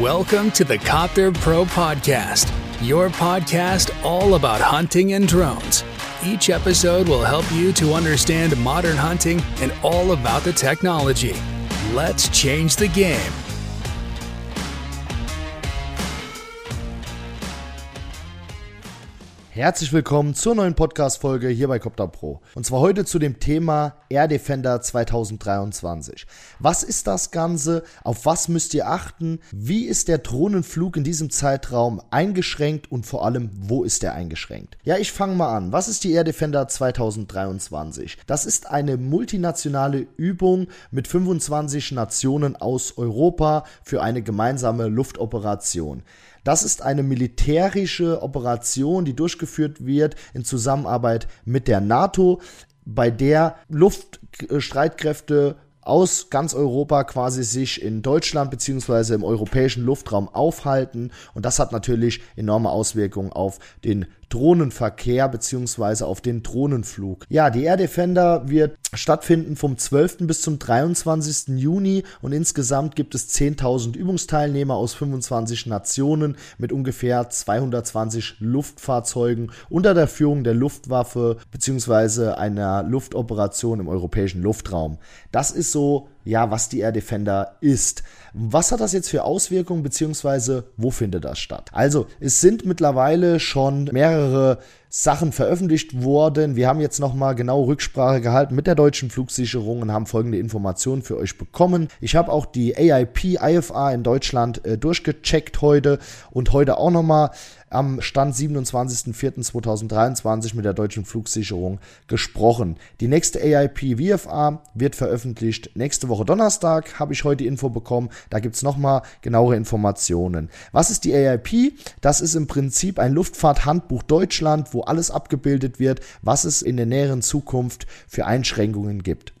Welcome to the Copter Pro Podcast, your podcast all about hunting and drones. Each episode will help you to understand modern hunting and all about the technology. Let's change the game. Herzlich willkommen zur neuen Podcast-Folge hier bei Copter Pro. Und zwar heute zu dem Thema Air Defender 2023. Was ist das Ganze? Auf was müsst ihr achten? Wie ist der Drohnenflug in diesem Zeitraum eingeschränkt und vor allem, wo ist er eingeschränkt? Ja, ich fange mal an. Was ist die Air Defender 2023? Das ist eine multinationale Übung mit 25 Nationen aus Europa für eine gemeinsame Luftoperation. Das ist eine militärische Operation, die durchgeführt wird in Zusammenarbeit mit der NATO, bei der Luftstreitkräfte aus ganz Europa quasi sich in Deutschland beziehungsweise im europäischen Luftraum aufhalten. Und das hat natürlich enorme Auswirkungen auf den Drohnenverkehr beziehungsweise auf den Drohnenflug. Ja, die Air Defender wird stattfinden vom 12. bis zum 23. Juni und insgesamt gibt es 10.000 Übungsteilnehmer aus 25 Nationen mit ungefähr 220 Luftfahrzeugen unter der Führung der Luftwaffe beziehungsweise einer Luftoperation im europäischen Luftraum. Das ist so ja, was die Air Defender ist. Was hat das jetzt für Auswirkungen, beziehungsweise wo findet das statt? Also, es sind mittlerweile schon mehrere Sachen veröffentlicht worden. Wir haben jetzt nochmal genau Rücksprache gehalten mit der deutschen Flugsicherung und haben folgende Informationen für euch bekommen. Ich habe auch die AIP IFA in Deutschland äh, durchgecheckt heute und heute auch nochmal am Stand 27.04.2023 mit der deutschen Flugsicherung gesprochen. Die nächste AIP VFA wird veröffentlicht nächste Woche Donnerstag, habe ich heute die Info bekommen. Da gibt es nochmal genauere Informationen. Was ist die AIP? Das ist im Prinzip ein Luftfahrthandbuch Deutschland, wo alles abgebildet wird, was es in der näheren Zukunft für Einschränkungen gibt.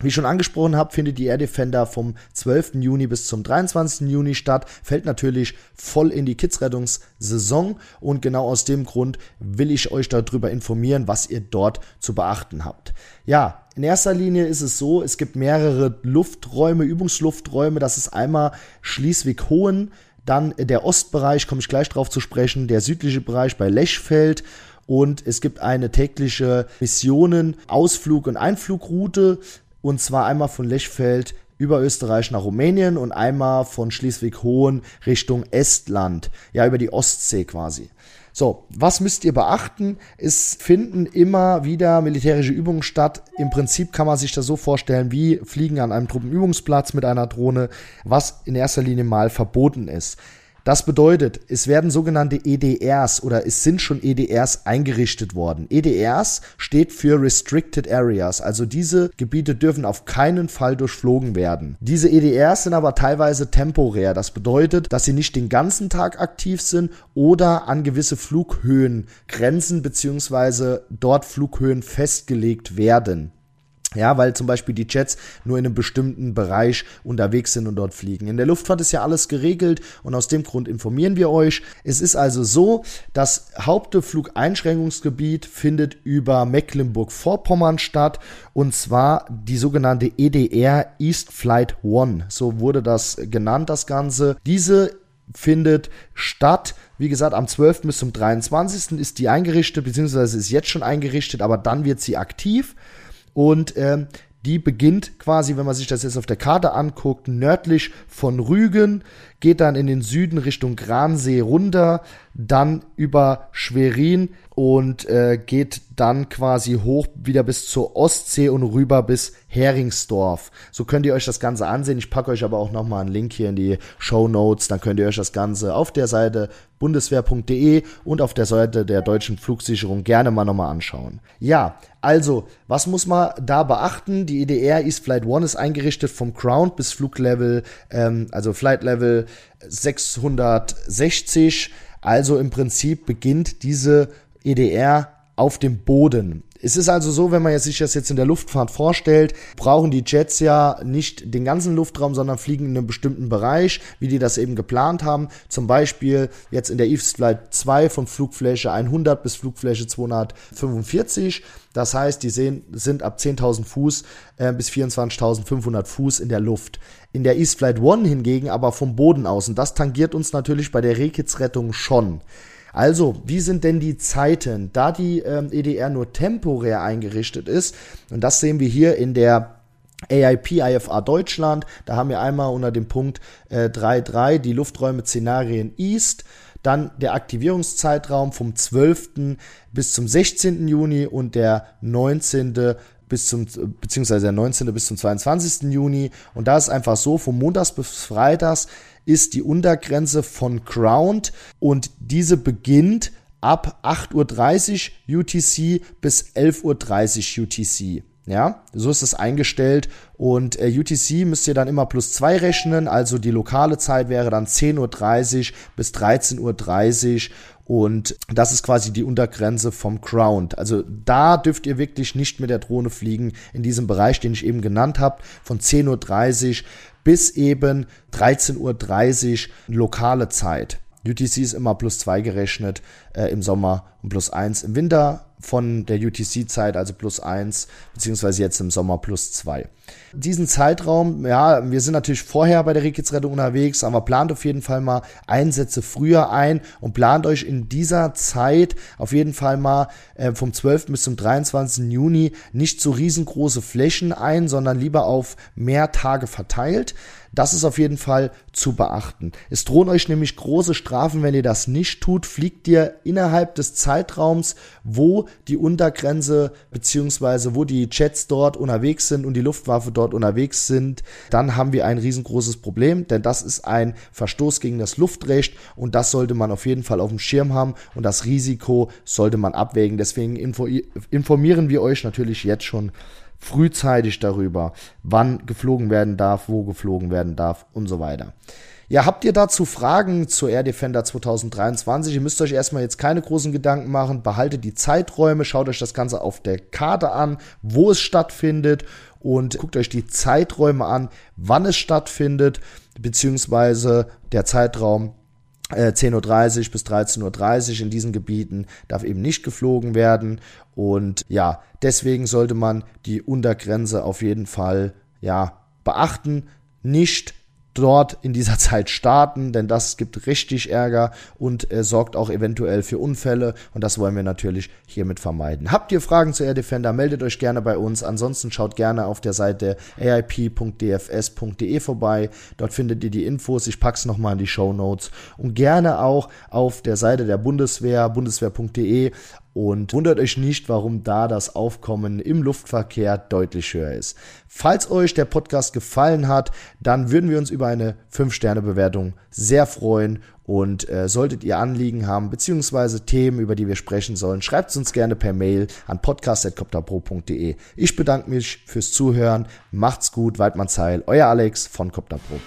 Wie ich schon angesprochen habe, findet die Air Defender vom 12. Juni bis zum 23. Juni statt, fällt natürlich voll in die Kidsrettungssaison und genau aus dem Grund will ich euch darüber informieren, was ihr dort zu beachten habt. Ja, in erster Linie ist es so, es gibt mehrere Lufträume, Übungslufträume, das ist einmal Schleswig-Hohen, dann der Ostbereich, komme ich gleich drauf zu sprechen, der südliche Bereich bei Lechfeld und es gibt eine tägliche Missionen, Ausflug und Einflugroute und zwar einmal von Lechfeld über Österreich nach Rumänien und einmal von Schleswig-Hohen Richtung Estland, ja über die Ostsee quasi. So, was müsst ihr beachten? Es finden immer wieder militärische Übungen statt. Im Prinzip kann man sich das so vorstellen wie Fliegen an einem Truppenübungsplatz mit einer Drohne, was in erster Linie mal verboten ist. Das bedeutet, es werden sogenannte EDRs oder es sind schon EDRs eingerichtet worden. EDRs steht für Restricted Areas, also diese Gebiete dürfen auf keinen Fall durchflogen werden. Diese EDRs sind aber teilweise temporär. Das bedeutet, dass sie nicht den ganzen Tag aktiv sind oder an gewisse Flughöhen grenzen beziehungsweise dort Flughöhen festgelegt werden. Ja, weil zum Beispiel die Jets nur in einem bestimmten Bereich unterwegs sind und dort fliegen. In der Luftfahrt ist ja alles geregelt und aus dem Grund informieren wir euch. Es ist also so, das Hauptflugeinschränkungsgebiet findet über Mecklenburg-Vorpommern statt und zwar die sogenannte EDR East Flight One. So wurde das genannt, das Ganze. Diese findet statt. Wie gesagt, am 12. bis zum 23. ist die eingerichtet, beziehungsweise ist jetzt schon eingerichtet, aber dann wird sie aktiv. Und ähm, die beginnt quasi, wenn man sich das jetzt auf der Karte anguckt, nördlich von Rügen, geht dann in den Süden Richtung Gransee runter, dann über Schwerin und äh, geht dann quasi hoch wieder bis zur Ostsee und rüber bis Heringsdorf. So könnt ihr euch das Ganze ansehen. Ich packe euch aber auch nochmal einen Link hier in die Show Notes. Dann könnt ihr euch das Ganze auf der Seite bundeswehr.de und auf der Seite der deutschen Flugsicherung gerne mal nochmal anschauen. Ja, also, was muss man da beachten? Die EDR East Flight 1 ist eingerichtet vom Ground bis Fluglevel, ähm, also Flight Level 660. Also im Prinzip beginnt diese EDR auf dem Boden. Es ist also so, wenn man sich das jetzt in der Luftfahrt vorstellt, brauchen die Jets ja nicht den ganzen Luftraum, sondern fliegen in einem bestimmten Bereich, wie die das eben geplant haben. Zum Beispiel jetzt in der East Flight 2 von Flugfläche 100 bis Flugfläche 245. Das heißt, die sehen, sind ab 10.000 Fuß äh, bis 24.500 Fuß in der Luft. In der East Flight 1 hingegen aber vom Boden aus. Und das tangiert uns natürlich bei der Rekits-Rettung schon. Also, wie sind denn die Zeiten? Da die ähm, EDR nur temporär eingerichtet ist, und das sehen wir hier in der AIP IFA Deutschland, da haben wir einmal unter dem Punkt äh, 3.3 die Lufträume Szenarien East, dann der Aktivierungszeitraum vom 12. bis zum 16. Juni und der 19 bis zum, beziehungsweise der 19. bis zum 22. Juni. Und da ist einfach so, vom Montags bis Freitags ist die Untergrenze von Ground und diese beginnt ab 8.30 Uhr UTC bis 11.30 Uhr UTC. Ja, so ist es eingestellt und äh, UTC müsst ihr dann immer plus zwei rechnen, also die lokale Zeit wäre dann 10.30 Uhr bis 13.30 Uhr und das ist quasi die Untergrenze vom Ground. Also da dürft ihr wirklich nicht mit der Drohne fliegen in diesem Bereich, den ich eben genannt habe, von 10.30 Uhr bis eben 13.30 Uhr lokale Zeit. UTC ist immer plus zwei gerechnet äh, im Sommer und plus eins im Winter von der UTC-Zeit, also plus eins beziehungsweise jetzt im Sommer plus zwei. Diesen Zeitraum, ja, wir sind natürlich vorher bei der Rehkitzrettung unterwegs, aber plant auf jeden Fall mal Einsätze früher ein und plant euch in dieser Zeit auf jeden Fall mal äh, vom 12. bis zum 23. Juni nicht so riesengroße Flächen ein, sondern lieber auf mehr Tage verteilt. Das ist auf jeden Fall zu beachten. Es drohen euch nämlich große Strafen, wenn ihr das nicht tut. Fliegt ihr innerhalb des Zeitraums, wo die Untergrenze beziehungsweise wo die Jets dort unterwegs sind und die Luftwaffe dort unterwegs sind, dann haben wir ein riesengroßes Problem, denn das ist ein Verstoß gegen das Luftrecht und das sollte man auf jeden Fall auf dem Schirm haben und das Risiko sollte man abwägen. Deswegen informieren wir euch natürlich jetzt schon frühzeitig darüber, wann geflogen werden darf, wo geflogen werden darf und so weiter. Ja, habt ihr dazu Fragen zur Air Defender 2023? Ihr müsst euch erstmal jetzt keine großen Gedanken machen. Behaltet die Zeiträume, schaut euch das Ganze auf der Karte an, wo es stattfindet und guckt euch die Zeiträume an, wann es stattfindet, beziehungsweise der Zeitraum 10.30 Uhr bis 13.30 Uhr in diesen Gebieten darf eben nicht geflogen werden. Und ja, deswegen sollte man die Untergrenze auf jeden Fall ja, beachten. Nicht dort in dieser Zeit starten, denn das gibt richtig Ärger und äh, sorgt auch eventuell für Unfälle und das wollen wir natürlich hiermit vermeiden. Habt ihr Fragen zu Air Defender, meldet euch gerne bei uns. Ansonsten schaut gerne auf der Seite aip.dfs.de vorbei. Dort findet ihr die Infos. Ich pack's nochmal in die Show Notes und gerne auch auf der Seite der Bundeswehr, bundeswehr.de und wundert euch nicht, warum da das Aufkommen im Luftverkehr deutlich höher ist. Falls euch der Podcast gefallen hat, dann würden wir uns über eine 5-Sterne-Bewertung sehr freuen und äh, solltet ihr Anliegen haben beziehungsweise Themen, über die wir sprechen sollen, schreibt es uns gerne per Mail an podcast.copterpro.de. Ich bedanke mich fürs Zuhören. Macht's gut, Waldmann Zeil, euer Alex von Copterpro.